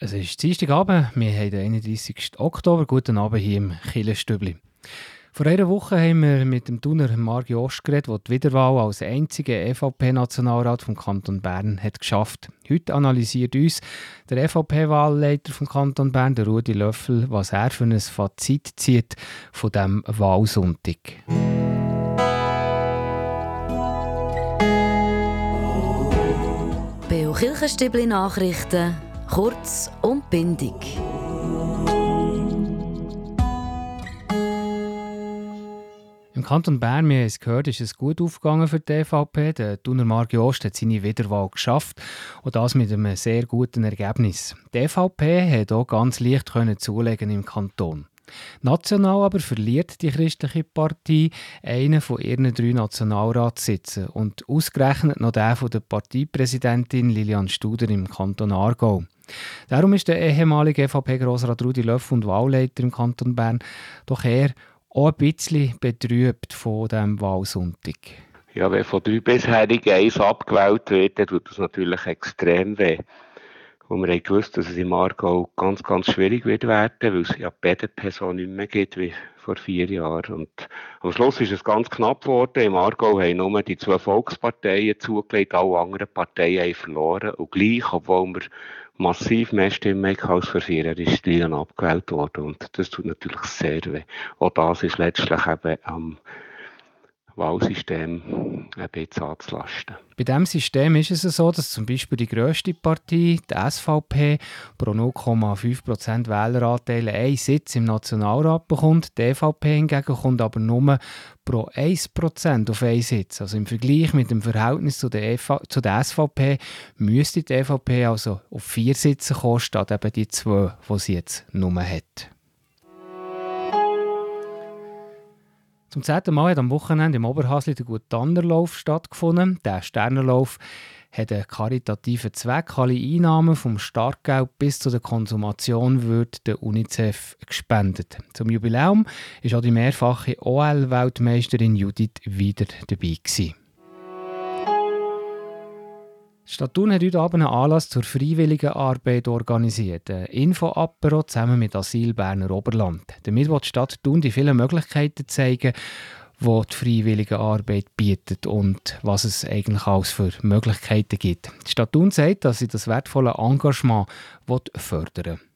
Es ist Dienstagabend, wir haben den 31. Oktober. Guten Abend hier im Killenstübli. Vor einer Woche haben wir mit dem Thuner Margi Ost geredet, der die Wiederwahl als einziger EVP-Nationalrat vom Kanton Bern hat geschafft. Heute analysiert uns der EVP-Wahlleiter vom Kanton Bern, der Rudi Löffel, was er für ein Fazit zieht von diesem Wahlsonntag. Beo Kirchenstübli Nachrichten Kurz und bindig. Im Kanton Bern, wir haben es gehört, ist es gut aufgegangen für die EVP. Der Thuner Margi Ost hat seine Wiederwahl geschafft und das mit einem sehr guten Ergebnis. Die EVP hat auch ganz leicht können zulegen im Kanton. National aber verliert die christliche Partei einen von ihren drei Nationalratssitzen und ausgerechnet noch den von der Parteipräsidentin Lilian Studer im Kanton Aargau. Darum ist der ehemalige EVP-Grossrat Rudi Löff und Wahlleiter im Kanton Bern doch eher auch ein bisschen betrübt von diesem Wahlsonntag. Ja, wenn von drei bisherigen eins abgewählt wird, dann tut das natürlich extrem weh. Und wir haben gewusst, dass es im Aargau ganz, ganz schwierig wird werden, weil es ja beide Personen nicht mehr gibt wie vor vier Jahren. Und am Schluss ist es ganz knapp geworden. Im Aargau haben nur die zwei Volksparteien zugelegt, alle anderen Parteien haben verloren. Und gleich, obwohl wir massiv mehr Stimmen als vor vier Jahren, ist Lian abgewählt worden. Und das tut natürlich sehr weh. Auch das ist letztlich eben am Wahlsystem ein bisschen anzulasten. Bei diesem System ist es so, dass zum Beispiel die grösste Partei, die SVP, pro 0,5% Wähleranteil einen Sitz im Nationalrat bekommt. Die EVP hingegen kommt aber nur pro 1% auf einen Sitz. Also im Vergleich mit dem Verhältnis zu der, EV zu der SVP müsste die EVP also auf vier Sitze kommen, statt eben die zwei, die sie jetzt nur hat. Zum zehnten Mal hat am Wochenende im Oberhasli der Gutannerlauf stattgefunden. Der Sternenlauf hat einen karitativen Zweck. Alle Einnahmen vom Startgeld bis zu der Konsumation wird der UNICEF gespendet. Zum Jubiläum ist auch die mehrfache OL-Weltmeisterin Judith wieder dabei gewesen. Stadt Thun hat heute Abend einen Anlass zur freiwilligen Arbeit organisiert. Ein Info-Apero zusammen mit Asyl Berner Oberland. Damit will die Stadt Thun die vielen Möglichkeiten zeigen, die die freiwillige Arbeit bietet und was es eigentlich alles für Möglichkeiten gibt. Die Stadt Thun sagt, dass sie das wertvolle Engagement fördern will.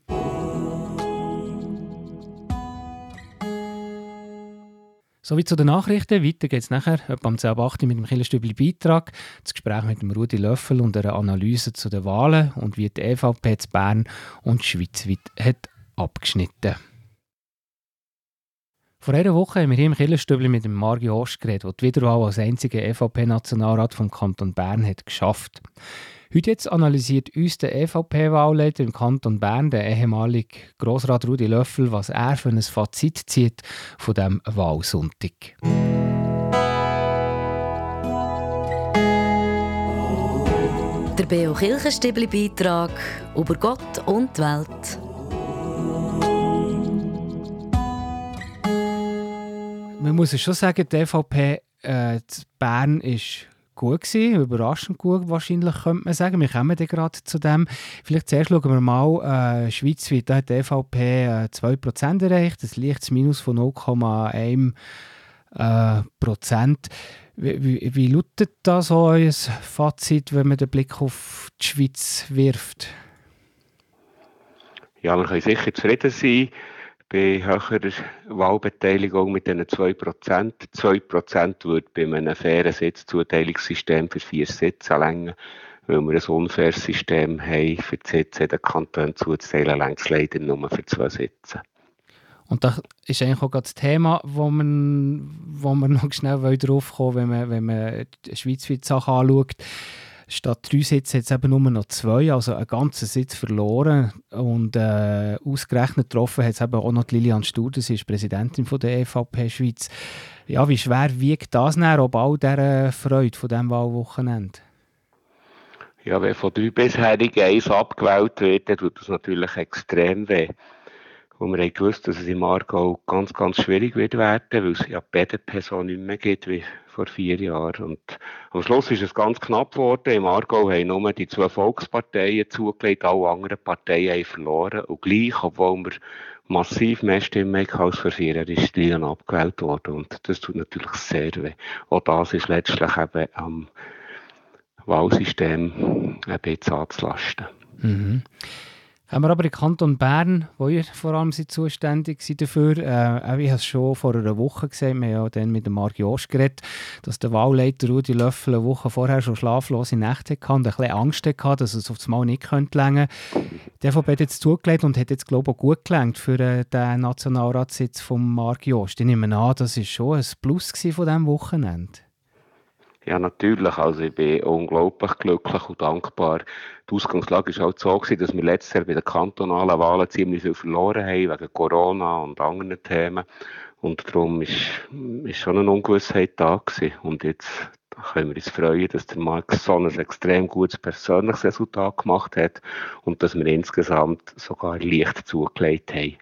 Sowie zu den Nachrichten. Weiter geht es nachher etwa um 10.08 mit dem Killerstübli Beitrag, das Gespräch mit dem Rudi Löffel und einer Analyse zu den Wahlen und wie die EVP zu Bern und schweizweit hat abgeschnitten. Vor einer Woche haben wir hier im Killerstübli mit dem Margi Ost geredet, der die Wiederwahl als einziger EVP-Nationalrat vom Kanton Bern hat geschafft. Heute jetzt analysiert uns der EVP-Wahlleiter im Kanton Bern, der ehemalige Grossrat Rudi Löffel, was er für ein Fazit zieht von dem Wahlsonntag. Der Beo Kirchenstibli Beitrag über Gott und die Welt. Man muss schon sagen, die EVP äh, Bern ist gut gewesen, überraschend gut wahrscheinlich, könnte man sagen. Wir kommen gerade zu dem. Vielleicht zuerst schauen wir mal, äh, schweizweit hat die EVP äh, 2% erreicht, ein leichtes Minus von 0,1 äh. Wie, wie, wie lautet da so euer Fazit, wenn man den Blick auf die Schweiz wirft? Ja, wir können sicher zufrieden sein bei höherer Wahlbeteiligung mit diesen 2%. 2% würde bei einem fairen Sitzzuteilungssystem für vier Sitze länger, weil wir ein unfaires System haben, für die Sitze den Kantonen zuzuteilen, längst leider nur für zwei Sitze. Und das ist eigentlich auch das Thema, wo man, wo man noch schnell drauf kommen wenn man, wenn man die schweizweite Sache anschaut statt drei Sitze es eben nur noch zwei, also einen ganzen Sitz verloren. Und äh, ausgerechnet getroffen hat es eben auch noch Lilian Studer, sie ist Präsidentin von der EVP Schweiz. Ja, wie schwer wiegt das näher ob all dieser Freude von diesem Wahlwochenende? Ja, wenn von drei bisherigen eins abgewählt wird, dann tut das natürlich extrem weh. wo wir haben gewusst, dass es im Aargau ganz, ganz schwierig wird werden, weil es ja BDP so nicht mehr gibt wie vor vier Jahren. Und am Schluss ist es ganz knapp geworden. Im Aargau haben nur die zwei Volksparteien zugelegt, alle anderen Parteien haben verloren. Und gleich, obwohl wir massiv mehr Stimmen als vor vier Jahren, ist Lilian abgewählt worden. Und das tut natürlich sehr weh. Auch das ist letztlich eben am Wahlsystem ein bisschen anzulasten. Mhm. Haben wir aber im Kanton Bern, wo ihr vor allem seid zuständig seid dafür, äh, ich habe es schon vor einer Woche gesehen, wir haben ja dann mit dem Marc Jost geredet, dass der Wahlleiter Rudi Löffel eine Woche vorher schon schlaflose Nächte hatte und ein bisschen Angst hatte, dass es aufs Mal nicht könnte länger. Der von hat jetzt zugelegt und hat jetzt, glaube ich, auch gut gelenkt für äh, den Nationalratssitz von Marc Jost. Ich nehme an, das war schon ein Plus von diesem Wochenende. Ja, natürlich. Also ich bin unglaublich glücklich und dankbar. Die Ausgangslage war halt so, gewesen, dass wir letztes Jahr bei den kantonalen Wahlen ziemlich viel verloren haben, wegen Corona und anderen Themen. Und darum ist, ist schon eine Ungewissheit da gewesen. Und jetzt können wir uns freuen, dass der Mark so ein extrem gutes persönliches Resultat gemacht hat und dass wir insgesamt sogar leicht zugelegt haben.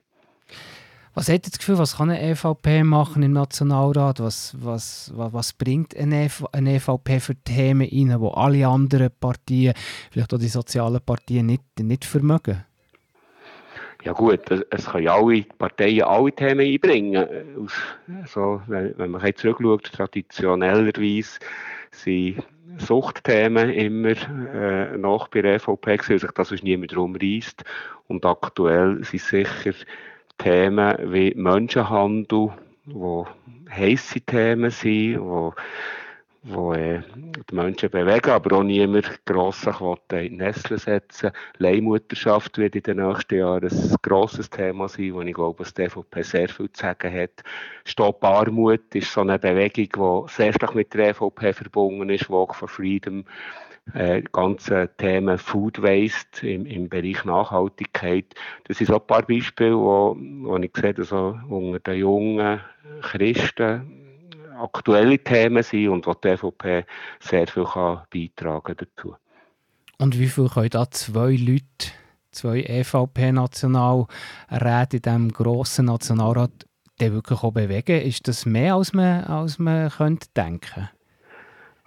Was hat das Gefühl, was kann eine EVP machen im Nationalrat? Was, was, was, was bringt eine, eine EVP für Themen rein, die alle anderen Partien, vielleicht auch die sozialen Partien, nicht, nicht vermögen? Ja gut, es können alle Parteien alle Themen einbringen. Also, wenn, wenn man zurückschaut, traditionellerweise sind Suchtthemen immer äh, nach bei der EVP, weil sich das niemand drum reißt. Und aktuell sind sicher Themen wie Menschenhandel, wo heisse Themen sind, wo, wo äh, die Menschen bewegen, aber auch niemand gross in die Nesseln setzen. Leihmutterschaft wird in den nächsten Jahren ein grosses Thema sein, wo ich glaube, dass die EVP sehr viel zu sagen hat. Stopp Armut ist so eine Bewegung, die sehr stark mit der EVP verbunden ist, Walk for Freedom äh, ganze Themen Food Waste im, im Bereich Nachhaltigkeit. Das sind so ein paar Beispiele, wo, wo ich sehe, dass so unter den jungen Christen aktuelle Themen sind und wo die EVP sehr viel kann beitragen dazu. Und wie viel können da zwei Leute, zwei EVP-Nationalräte in diesem grossen Nationalrat wirklich auch bewegen? Ist das mehr, als man, als man könnte denken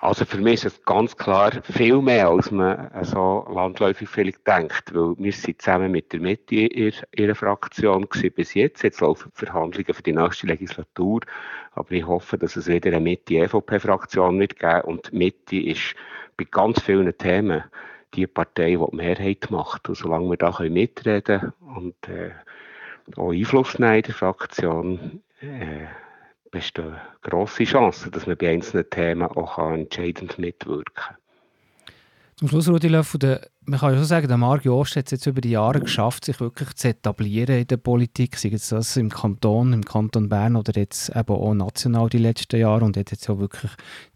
also für mich ist es ganz klar viel mehr, als man so landläufig vielleicht denkt, weil wir sind zusammen mit der Mitte in ihrer Fraktion bis jetzt. Jetzt laufen die Verhandlungen für die nächste Legislatur, aber ich hoffe, dass es wieder eine Mitte-EVP-Fraktion wird geben und die Mitte ist bei ganz vielen Themen die Partei, die die Mehrheit macht. Und solange wir da mitreden können und äh, auch Einfluss nehmen in der Fraktion, äh, bestehen grosse Chancen, dass man bei einzelnen Themen auch entscheidend mitwirken kann. Zum Schluss, Rudi Löffel, man kann ja schon sagen, der Marc Ost hat es jetzt über die Jahre geschafft, sich wirklich zu etablieren in der Politik, sei es das im Kanton, im Kanton Bern oder jetzt eben auch national die letzten Jahre und hat jetzt ja wirklich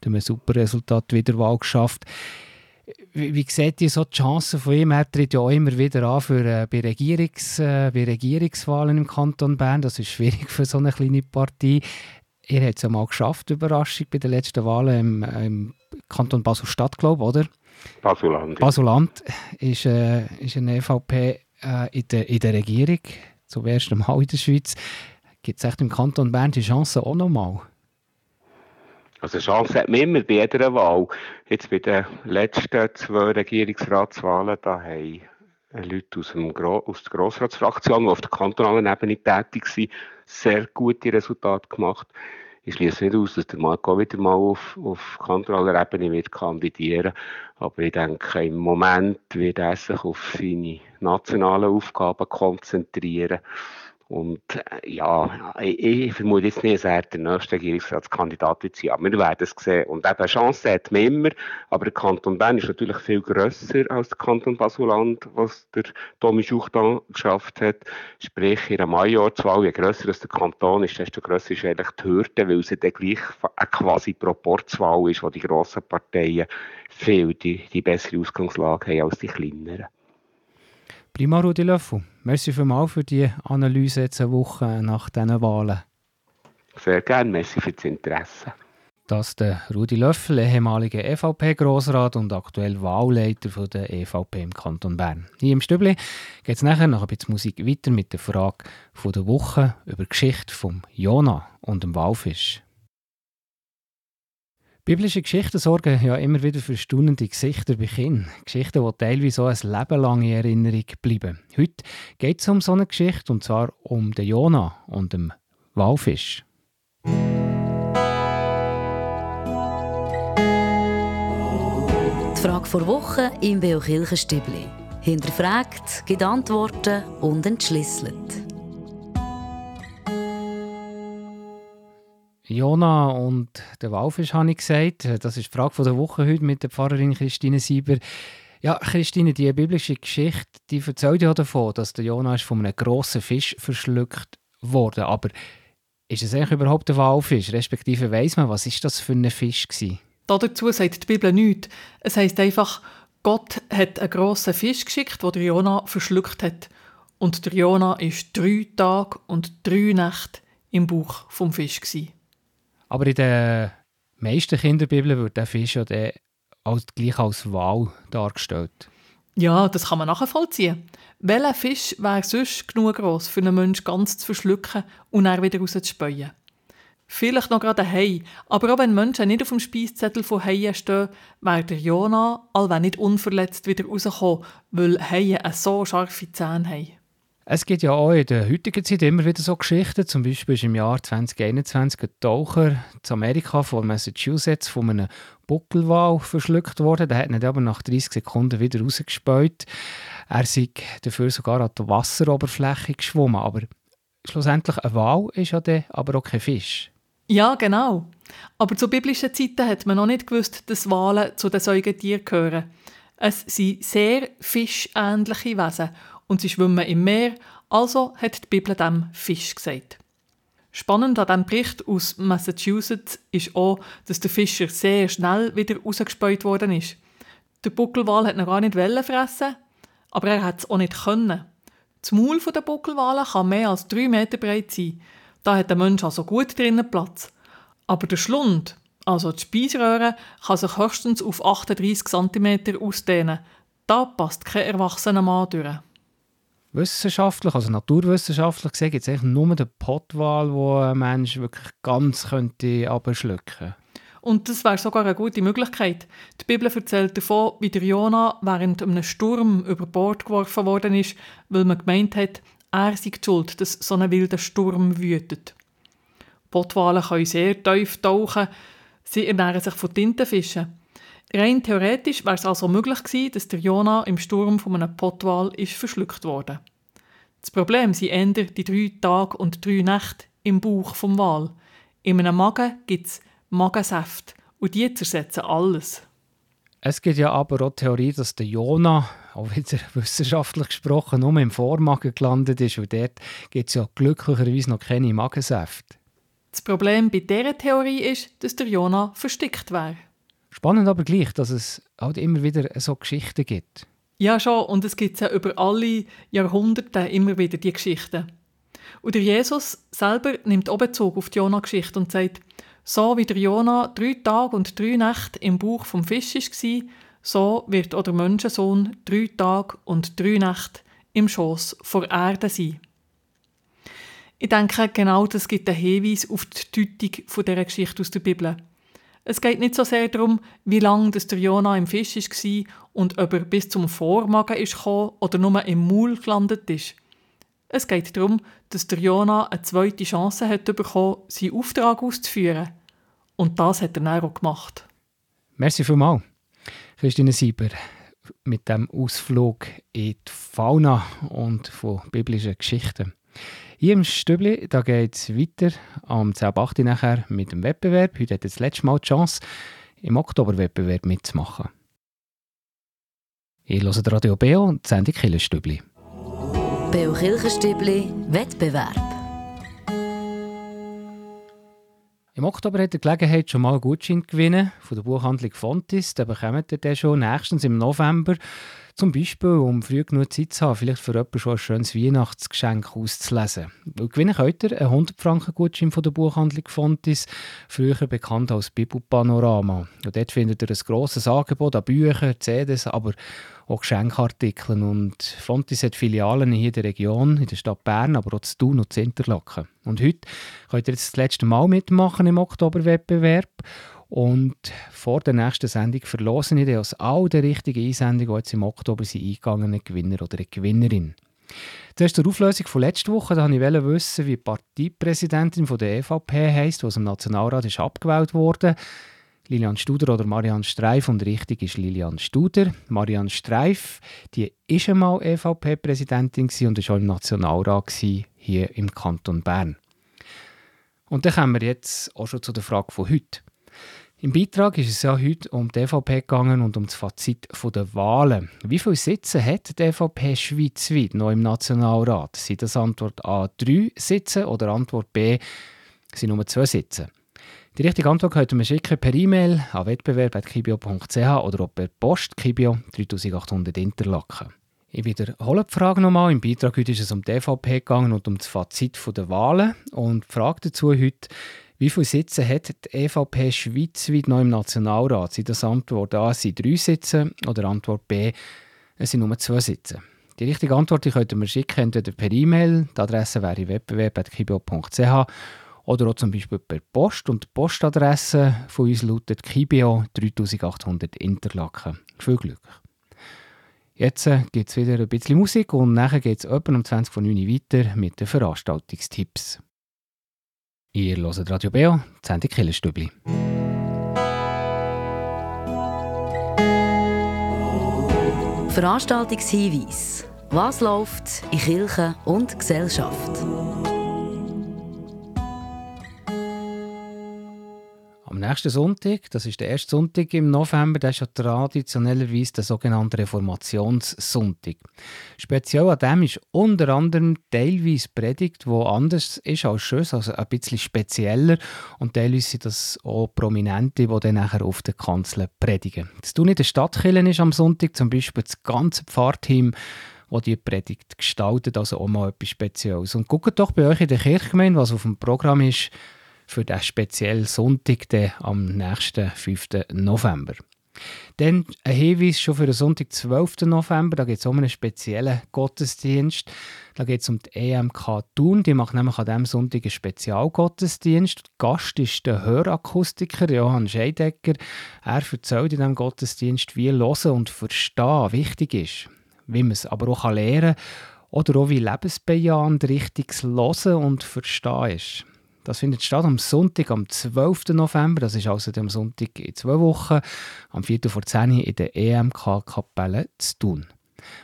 einem super Resultat Wiederwahl geschafft. Wie, wie seht ihr so die Chancen von ihm? Er tritt ja auch immer wieder an für, äh, bei, Regierungs, äh, bei Regierungswahlen im Kanton Bern. Das ist schwierig für so eine kleine Partei. Ihr habt es ja mal geschafft, Überraschung, bei den letzten Wahlen im, im Kanton Basel-Stadt, glaube ich, oder? Basuland. Basuland ist, äh, ist eine EVP äh, in, der, in der Regierung, zum ersten Mal in der Schweiz. Gibt es im Kanton Bern die Chance auch nochmal? Also Chance hat man immer bei jeder Wahl. Jetzt bei den letzten zwei Regierungsratswahlen, da haben Leute aus, dem Gro aus der Grossratsfraktion, die auf der kantonalen Ebene tätig sind, sehr gute Resultate gemacht. Ich schließe nicht aus, dass der Marco wieder mal auf, auf kantonaler Ebene wird kandidieren Aber ich denke, im Moment wird er sich auf seine nationalen Aufgaben konzentrieren. Und äh, ja, ich, ich, vermute jetzt nicht, dass er der nächste Regierungsratskandidat wird sein. Aber wir werden es sehen. Und eben, Chance hat man immer. Aber der Kanton Bern ist natürlich viel grösser als der Kanton Basuland, was der Tommy Schuch da geschafft hat. Sprich, in einer Majorzwahl, je grösser der Kanton ist, desto grösser ist eigentlich die Hürde, weil es dann gleich eine quasi Proporzwahl ist, wo die grossen Parteien viel die, die bessere Ausgangslage haben als die kleineren. Prima, Rudi Löffel. Merci vielmals für die Analyse jetzt eine Woche nach diesen Wahlen. Sehr gerne, merci für das Interesse. Das der Rudi Löffel, ehemaliger EVP-Grossrat und aktuell Wahlleiter der EVP im Kanton Bern. Hier im Stübli geht es nachher noch ein bisschen Musik weiter mit der Frage von der Woche über die Geschichte von Jona und dem Walfisch. Biblische Geschichten sorgen ja immer wieder für staunende Gesichter bei Kindern. Geschichten, die teilweise auch ein Leben lang in Erinnerung bleiben. Heute geht es um so eine Geschichte, und zwar um den Jona und den Walfisch. Frage vor Woche im Beo Kirchenstübli. Hinterfragt, gibt Antworten und entschlüsselt. Jona und der Walfisch habe ich gesagt. Das ist die Frage der Woche heute mit der Pfarrerin Christine Sieber. Ja, Christine, die biblische Geschichte, die erzählt ja davon, dass der Jona von einem grossen Fisch verschluckt wurde. Aber ist es eigentlich überhaupt ein Walfisch? Respektive weiss man, was ist das für ein Fisch gewesen? Dazu sagt die Bibel nichts. Es heißt einfach, Gott hat einen grossen Fisch geschickt, der Jona verschluckt hat. Und der Jona war drei Tage und drei Nächte im Bauch vom Fisch. Gewesen. Aber in den meisten Kinderbibeln wird der Fisch ja als, gleich als Wal dargestellt. Ja, das kann man nachvollziehen. Welcher Fisch wäre sonst genug groß für einen Menschen ganz zu verschlucken und dann wieder rauszuspäuen? Vielleicht noch gerade ein Hai. Aber auch wenn Menschen nicht auf dem Speiszettel von Haien stehen, wäre der Jona, allweil nicht unverletzt, wieder rauskommen, weil Haie so scharfe Zähne haben. Es gibt ja auch in der heutigen Zeit immer wieder so Geschichten. Zum Beispiel ist im Jahr 2021 ein Taucher zu Amerika von Massachusetts von einem Buckelwal verschluckt worden. Der hat ihn aber nach 30 Sekunden wieder rausgespäut. Er sei dafür sogar an der Wasseroberfläche geschwommen. Aber schlussendlich ein Wal ist ja dann aber auch kein Fisch. Ja, genau. Aber zu biblischen Zeiten hat man noch nicht gewusst, dass Wale zu den Säugetieren gehören. Es sind sehr fischähnliche Wesen und sie schwimmen im Meer, also hat die Bibel dem Fisch gesagt. Spannend an diesem Bericht aus Massachusetts ist auch, dass der Fischer sehr schnell wieder rausgespäut worden ist. Der Buckelwal hat noch gar nicht fressen, aber er hat es auch nicht können. Das Maul der Buckelwale kann mehr als drei Meter breit sein. Da hat der Mensch also gut drinnen Platz. Aber der Schlund, also die Speiseröhre, kann sich höchstens auf 38 cm ausdehnen. Da passt kein erwachsener Mann durch. Wissenschaftlich, also naturwissenschaftlich gesehen, gibt es eigentlich nur den Pottwal, wo ein Mensch wirklich ganz könnte abschlucken Und das wäre sogar eine gute Möglichkeit. Die Bibel erzählt davon, wie der Jona während einem Sturm über Bord geworfen worden ist, weil man gemeint hat, er sei schuld, dass so ein wilder Sturm wütet. Pottwale können sehr tief tauchen, sie ernähren sich von Tintenfischen. Rein theoretisch wäre es also möglich gewesen, dass der Jona im Sturm von einem Pottwal ist verschluckt wurde. Das Problem sind eher die drei Tage und drei Nächte im Bauch vom Wal. In einem Magen gibt es Magensäfte und die zersetzen alles. Es gibt ja aber auch die Theorie, dass der Jona, auch wieder wissenschaftlich gesprochen, nur im Vormagen gelandet ist, und dort gibt es ja glücklicherweise noch keine Magensäfte. Das Problem bei dieser Theorie ist, dass der Jona verstickt wäre. Spannend aber gleich, dass es halt immer wieder so Geschichten gibt. Ja, schon. Und es gibt ja über alle Jahrhunderte immer wieder die Geschichten. Und der Jesus selber nimmt auch Bezug auf die Jona-Geschichte und sagt, so wie der Jona drei Tage und drei Nächte im Bauch vom Fisch war, so wird auch der Menschensohn drei Tage und drei Nächte im Schoß vor Erde sein. Ich denke, genau das gibt einen Hinweis auf die Deutung dieser Geschichte aus der Bibel. Es geht nicht so sehr darum, wie lange der Jona im Fisch war und ob er bis zum Vormagen ist oder nur im Maul gelandet ist. Es geht darum, dass der Jona eine zweite Chance hat bekommen, seinen Auftrag auszuführen. Und das hat er dann auch gemacht. Merci vielmals, Christine Sieber, mit dem Ausflug in die Fauna und von biblischen Geschichten. Hier im Stübli geht es weiter am 10.8. nachher mit dem Wettbewerb. Heute hat das letzte Mal die Chance, im Oktoberwettbewerb mitzumachen. Ihr hört Radio Beo und die Sendung Killenstübli. Beo Kirchenstübli Wettbewerb. Im Oktober hat ihr Gelegenheit, schon mal einen Gutschein gewinnen von der Buchhandlung Fontis. Den bekommt ihr dann schon nächstens im November Zum Beispiel, um früh genug Zeit zu haben, vielleicht für jemanden schon ein schönes Weihnachtsgeschenk auszulesen. Weil gewinnen könnt ihr einen 100 Franken Gutschein von der Buchhandlung Fontis, früher bekannt als Bibelpanorama. Und dort findet ihr ein grosses Angebot an Büchern, CDs, aber auch Geschenkartikeln. Und Fontis hat Filialen hier in der Region, in der Stadt Bern, aber auch zu Thun und zu Interlaken. Und heute könnt ihr jetzt das letzte Mal mitmachen im Oktoberwettbewerb. Und vor der nächsten Sendung verlosen ich aus all den richtigen Einsendungen, die jetzt im Oktober sind eingegangenen Gewinner oder eine Gewinnerin. Zuerst zur Auflösung von letzter Woche. Da wollte ich wissen, wie die Parteipräsidentin der EVP heisst, die aus dem Nationalrat ist abgewählt wurde. Lilian Studer oder Marianne Streif und richtig ist Lilian Studer. Marianne Streif, die ist einmal EVP-Präsidentin und war auch im Nationalrat hier im Kanton Bern. Und dann kommen wir jetzt auch schon zu der Frage von heute. Im Beitrag ist es ja heute um die EVP gegangen und um das Fazit der Wahlen. Wie viele Sitze hat die EVP schweizweit noch im Nationalrat? Sind das Antwort A drei Sitze oder Antwort B sind nur zwei Sitze? Die richtige Antwort könnt ihr schicken per E-Mail an wettbewerb.kibio.ch oder per Post Kibio 3800 Interlaken. Ich wiederhole die Frage nochmal. Im Beitrag heute ist es um die EVP gegangen und um das Fazit der Wahlen. Und die Frage dazu heute wie viele Sitze hat die EVP schweizweit noch im Nationalrat? Sind das Antwort A sind drei Sitze oder Antwort B es sind nur zwei Sitze? Die richtige Antwort die könnt ihr mir schicken, entweder per E-Mail, die Adresse wäre wettbewerb.kibio.ch oder auch zum Beispiel per Post. Und die Postadresse von uns lautet Kibio 3800 Interlaken. Viel Glück! Jetzt äh, gibt es wieder ein bisschen Musik und nachher geht es etwa um 20 von 9 Uhr weiter mit den Veranstaltungstipps. Ihr hört Radio Beo, die Sendung Killerstübli. Veranstaltungshinweis. Was läuft in Kirche und Gesellschaft? Nächsten Sonntag, das ist der erste Sonntag im November, das ist ja traditionellerweise der sogenannte Reformationssonntag. Speziell an dem ist unter anderem teilweise Predigt, wo anders ist als schön, also ein bisschen spezieller und teilweise sind das auch Prominente, die dann nachher auf der Kanzel predigen. Das tun in der Stadtkirche ist am Sonntag zum Beispiel das ganze Pfarrteam wo die Predigt gestaltet, also auch mal etwas Spezielles. Und guckt doch bei euch in der Kirchgemeinde, was auf dem Programm ist, für den speziellen Sonntag am nächsten 5. November. Dann ein Hinweis schon für den Sonntag, 12. November. Da geht es um einen speziellen Gottesdienst. Da geht es um die EMK Thun. Die macht nämlich an diesem Sonntag einen Spezialgottesdienst. Gast ist der Hörakustiker Johann Scheidecker. Er erzählt in diesem Gottesdienst, wie Hören und Verstehen wichtig ist. Wie man es aber auch lernen kann. Oder auch wie lebensbejahend richtiges Hören und Verstehen ist. Das findet statt am Sonntag, am 12. November. Das ist also am Sonntag in zwei Wochen, am 4. vor 10 Uhr in der EMK-Kapelle zu tun.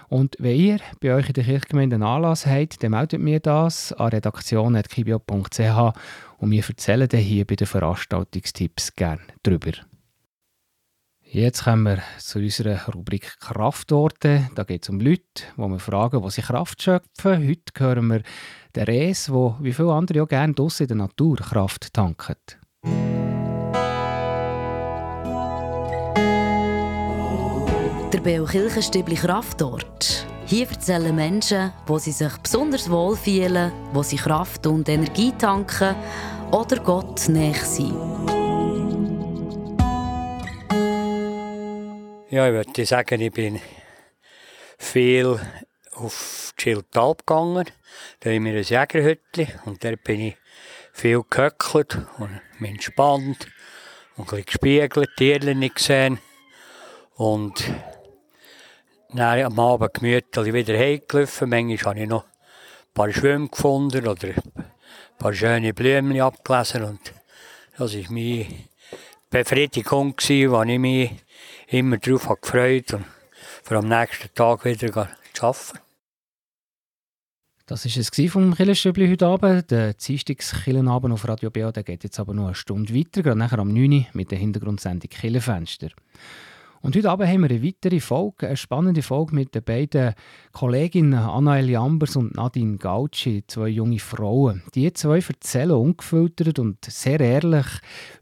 Und wenn ihr bei euch in der Kirchgemeinde einen Anlass habt, dann meldet mir das an redaktion.kibio.ch und wir erzählen dann hier bei den Veranstaltungstipps gerne drüber. Jetzt kommen wir zu unserer Rubrik Kraftorte. Da geht es um Leute, wo wir fragen, wo sie Kraft schöpfen. Heute hören wir den Res, wo wie viele andere auch gerne draussen in der Natur Kraft tankt. Der Beo Kirchenstübli Kraftort. Hier erzählen Menschen, wo sie sich besonders wohl fühlen, wo sie Kraft und Energie tanken oder Gott näher sind. Ja, ich würde sagen, ich bin viel auf Schildalp gegangen. Da haben wir ein Jägerhütchen und dort bin ich viel gehöckelt und entspannt und ein bisschen gespiegelt, Tierchen gesehen. Und dann am Abend gemütlich wieder heimgelaufen. Manchmal habe ich noch ein paar Schwämme gefunden oder ein paar schöne Blumen abgelesen. Und das war meine Befriedigung, wo ich mich immer darauf gefreut und für am nächsten Tag wieder zu arbeiten. Das war es vom Killenstübli heute Abend. Der Dienstagskillenabend auf Radio BA geht jetzt aber noch eine Stunde weiter, gerade nachher am 9 Uhr mit der Hintergrundsendung Killenfenster. Und heute Abend haben wir eine weitere Folge, eine spannende Folge mit den beiden Kolleginnen Annaeli Ambers und Nadine Gauci, zwei junge Frauen. Die zwei erzählen ungefiltert und sehr ehrlich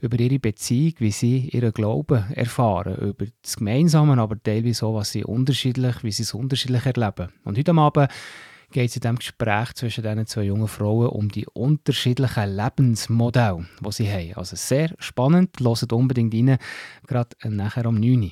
über ihre Beziehung, wie sie ihren Glauben erfahren, über das Gemeinsame, aber teilweise auch, was sie unterschiedlich, wie sie es unterschiedlich erleben. Und heute Abend geht es in diesem Gespräch zwischen diesen zwei jungen Frauen um die unterschiedlichen Lebensmodelle, die sie haben. Also sehr spannend, hört unbedingt rein, gerade nachher um 9 Uhr.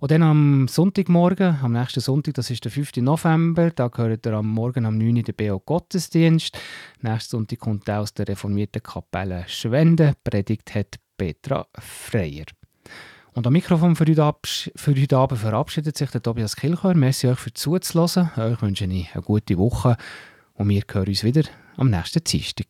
Und dann am Sonntagmorgen, am nächsten Sonntag, das ist der 5. November, da gehört er am Morgen am 9. Uhr der BO Gottesdienst. Nächsten Sonntag kommt er aus der reformierten Kapelle Schwende. Predigt hat Petra Freier. Und am Mikrofon für heute, für heute Abend verabschiedet sich der Tobias Kilchör. Merci euch für zuzuhören. Euch wünsche ich eine gute Woche und wir hören uns wieder am nächsten Dienstag.